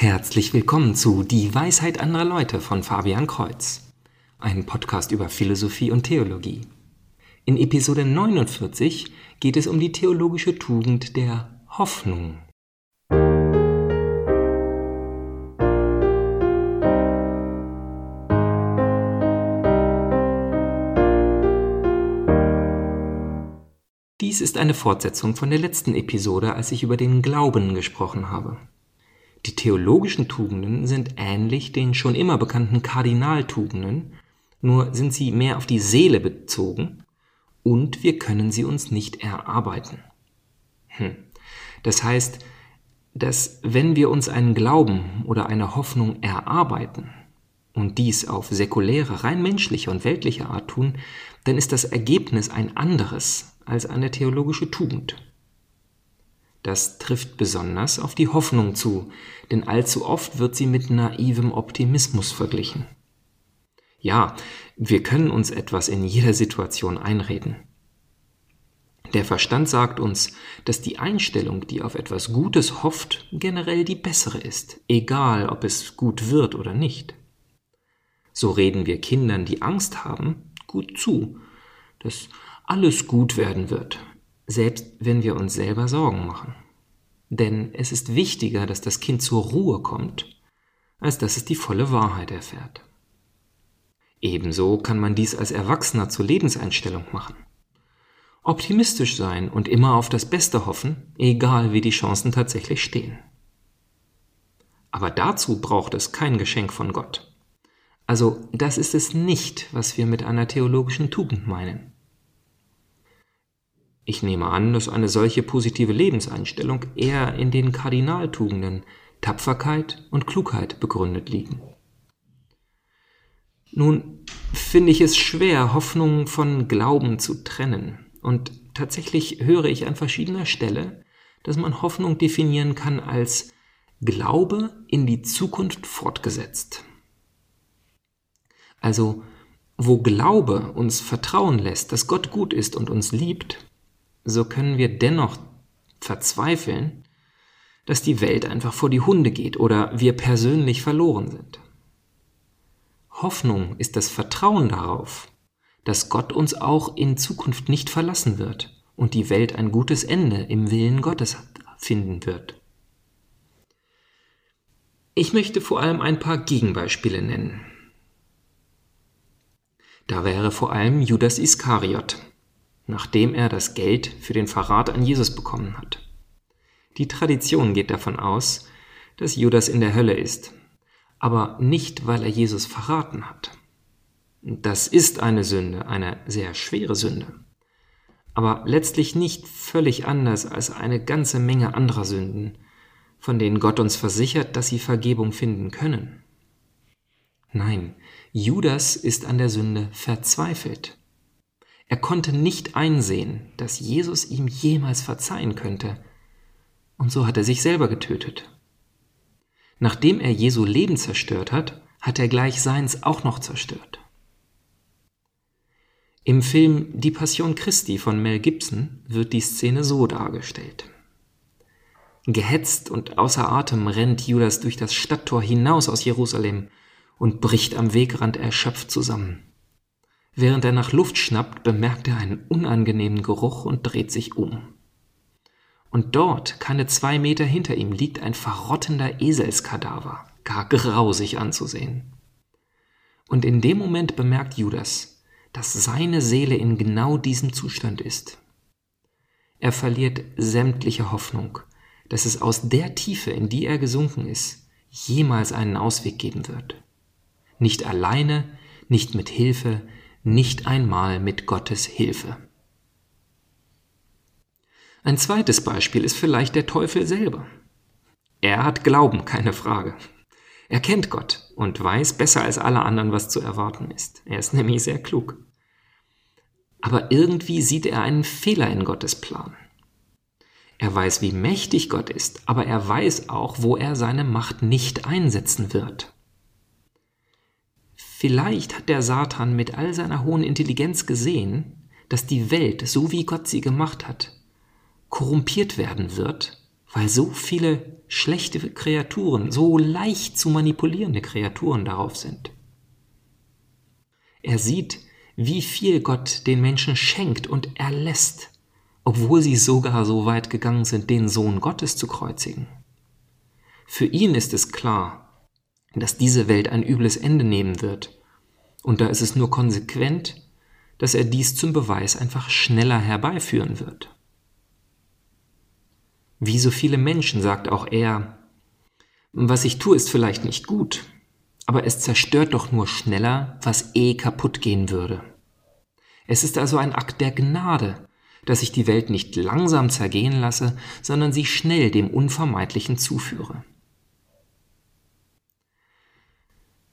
Herzlich willkommen zu Die Weisheit anderer Leute von Fabian Kreuz, ein Podcast über Philosophie und Theologie. In Episode 49 geht es um die theologische Tugend der Hoffnung. Dies ist eine Fortsetzung von der letzten Episode, als ich über den Glauben gesprochen habe. Die theologischen Tugenden sind ähnlich den schon immer bekannten Kardinaltugenden, nur sind sie mehr auf die Seele bezogen und wir können sie uns nicht erarbeiten. Hm. Das heißt, dass wenn wir uns einen Glauben oder eine Hoffnung erarbeiten und dies auf säkuläre, rein menschliche und weltliche Art tun, dann ist das Ergebnis ein anderes als eine theologische Tugend. Das trifft besonders auf die Hoffnung zu, denn allzu oft wird sie mit naivem Optimismus verglichen. Ja, wir können uns etwas in jeder Situation einreden. Der Verstand sagt uns, dass die Einstellung, die auf etwas Gutes hofft, generell die bessere ist, egal ob es gut wird oder nicht. So reden wir Kindern, die Angst haben, gut zu, dass alles gut werden wird, selbst wenn wir uns selber Sorgen machen. Denn es ist wichtiger, dass das Kind zur Ruhe kommt, als dass es die volle Wahrheit erfährt. Ebenso kann man dies als Erwachsener zur Lebenseinstellung machen. Optimistisch sein und immer auf das Beste hoffen, egal wie die Chancen tatsächlich stehen. Aber dazu braucht es kein Geschenk von Gott. Also das ist es nicht, was wir mit einer theologischen Tugend meinen. Ich nehme an, dass eine solche positive Lebenseinstellung eher in den Kardinaltugenden Tapferkeit und Klugheit begründet liegen. Nun finde ich es schwer, Hoffnung von Glauben zu trennen. Und tatsächlich höre ich an verschiedener Stelle, dass man Hoffnung definieren kann als Glaube in die Zukunft fortgesetzt. Also, wo Glaube uns vertrauen lässt, dass Gott gut ist und uns liebt, so können wir dennoch verzweifeln, dass die Welt einfach vor die Hunde geht oder wir persönlich verloren sind. Hoffnung ist das Vertrauen darauf, dass Gott uns auch in Zukunft nicht verlassen wird und die Welt ein gutes Ende im Willen Gottes finden wird. Ich möchte vor allem ein paar Gegenbeispiele nennen. Da wäre vor allem Judas Iskariot, nachdem er das Geld für den Verrat an Jesus bekommen hat. Die Tradition geht davon aus, dass Judas in der Hölle ist, aber nicht, weil er Jesus verraten hat. Das ist eine Sünde, eine sehr schwere Sünde, aber letztlich nicht völlig anders als eine ganze Menge anderer Sünden, von denen Gott uns versichert, dass sie Vergebung finden können. Nein, Judas ist an der Sünde verzweifelt. Er konnte nicht einsehen, dass Jesus ihm jemals verzeihen könnte, und so hat er sich selber getötet. Nachdem er Jesu Leben zerstört hat, hat er gleich seins auch noch zerstört. Im Film Die Passion Christi von Mel Gibson wird die Szene so dargestellt. Gehetzt und außer Atem rennt Judas durch das Stadttor hinaus aus Jerusalem und bricht am Wegrand erschöpft zusammen. Während er nach Luft schnappt, bemerkt er einen unangenehmen Geruch und dreht sich um. Und dort, keine zwei Meter hinter ihm, liegt ein verrottender Eselskadaver, gar grausig anzusehen. Und in dem Moment bemerkt Judas, dass seine Seele in genau diesem Zustand ist. Er verliert sämtliche Hoffnung, dass es aus der Tiefe, in die er gesunken ist, jemals einen Ausweg geben wird. Nicht alleine, nicht mit Hilfe, nicht einmal mit Gottes Hilfe. Ein zweites Beispiel ist vielleicht der Teufel selber. Er hat Glauben, keine Frage. Er kennt Gott und weiß besser als alle anderen, was zu erwarten ist. Er ist nämlich sehr klug. Aber irgendwie sieht er einen Fehler in Gottes Plan. Er weiß, wie mächtig Gott ist, aber er weiß auch, wo er seine Macht nicht einsetzen wird. Vielleicht hat der Satan mit all seiner hohen Intelligenz gesehen, dass die Welt, so wie Gott sie gemacht hat, korrumpiert werden wird, weil so viele schlechte Kreaturen, so leicht zu manipulierende Kreaturen darauf sind. Er sieht, wie viel Gott den Menschen schenkt und erlässt, obwohl sie sogar so weit gegangen sind, den Sohn Gottes zu kreuzigen. Für ihn ist es klar, dass diese Welt ein übles Ende nehmen wird, und da ist es nur konsequent, dass er dies zum Beweis einfach schneller herbeiführen wird. Wie so viele Menschen sagt auch er, was ich tue, ist vielleicht nicht gut, aber es zerstört doch nur schneller, was eh kaputt gehen würde. Es ist also ein Akt der Gnade, dass ich die Welt nicht langsam zergehen lasse, sondern sie schnell dem Unvermeidlichen zuführe.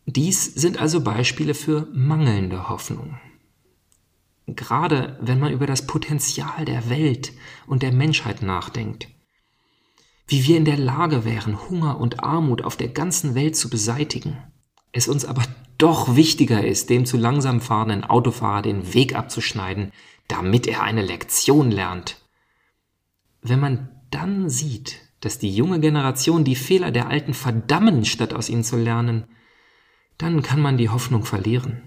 Dies sind also Beispiele für mangelnde Hoffnung. Gerade wenn man über das Potenzial der Welt und der Menschheit nachdenkt, wie wir in der Lage wären, Hunger und Armut auf der ganzen Welt zu beseitigen, es uns aber doch wichtiger ist, dem zu langsam fahrenden Autofahrer den Weg abzuschneiden, damit er eine Lektion lernt. Wenn man dann sieht, dass die junge Generation die Fehler der Alten verdammen, statt aus ihnen zu lernen, dann kann man die Hoffnung verlieren.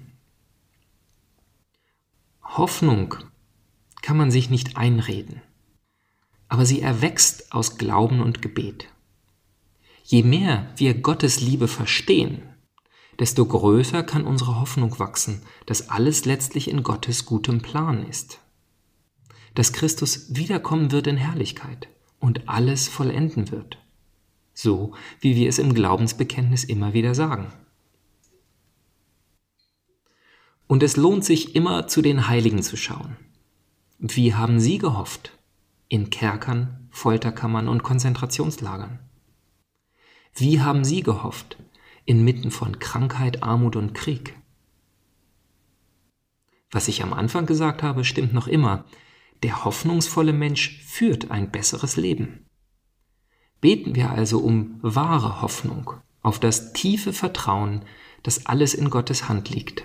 Hoffnung kann man sich nicht einreden aber sie erwächst aus Glauben und Gebet. Je mehr wir Gottes Liebe verstehen, desto größer kann unsere Hoffnung wachsen, dass alles letztlich in Gottes gutem Plan ist. Dass Christus wiederkommen wird in Herrlichkeit und alles vollenden wird. So wie wir es im Glaubensbekenntnis immer wieder sagen. Und es lohnt sich immer zu den Heiligen zu schauen. Wie haben sie gehofft? in Kerkern, Folterkammern und Konzentrationslagern. Wie haben Sie gehofft, inmitten von Krankheit, Armut und Krieg? Was ich am Anfang gesagt habe, stimmt noch immer. Der hoffnungsvolle Mensch führt ein besseres Leben. Beten wir also um wahre Hoffnung, auf das tiefe Vertrauen, dass alles in Gottes Hand liegt.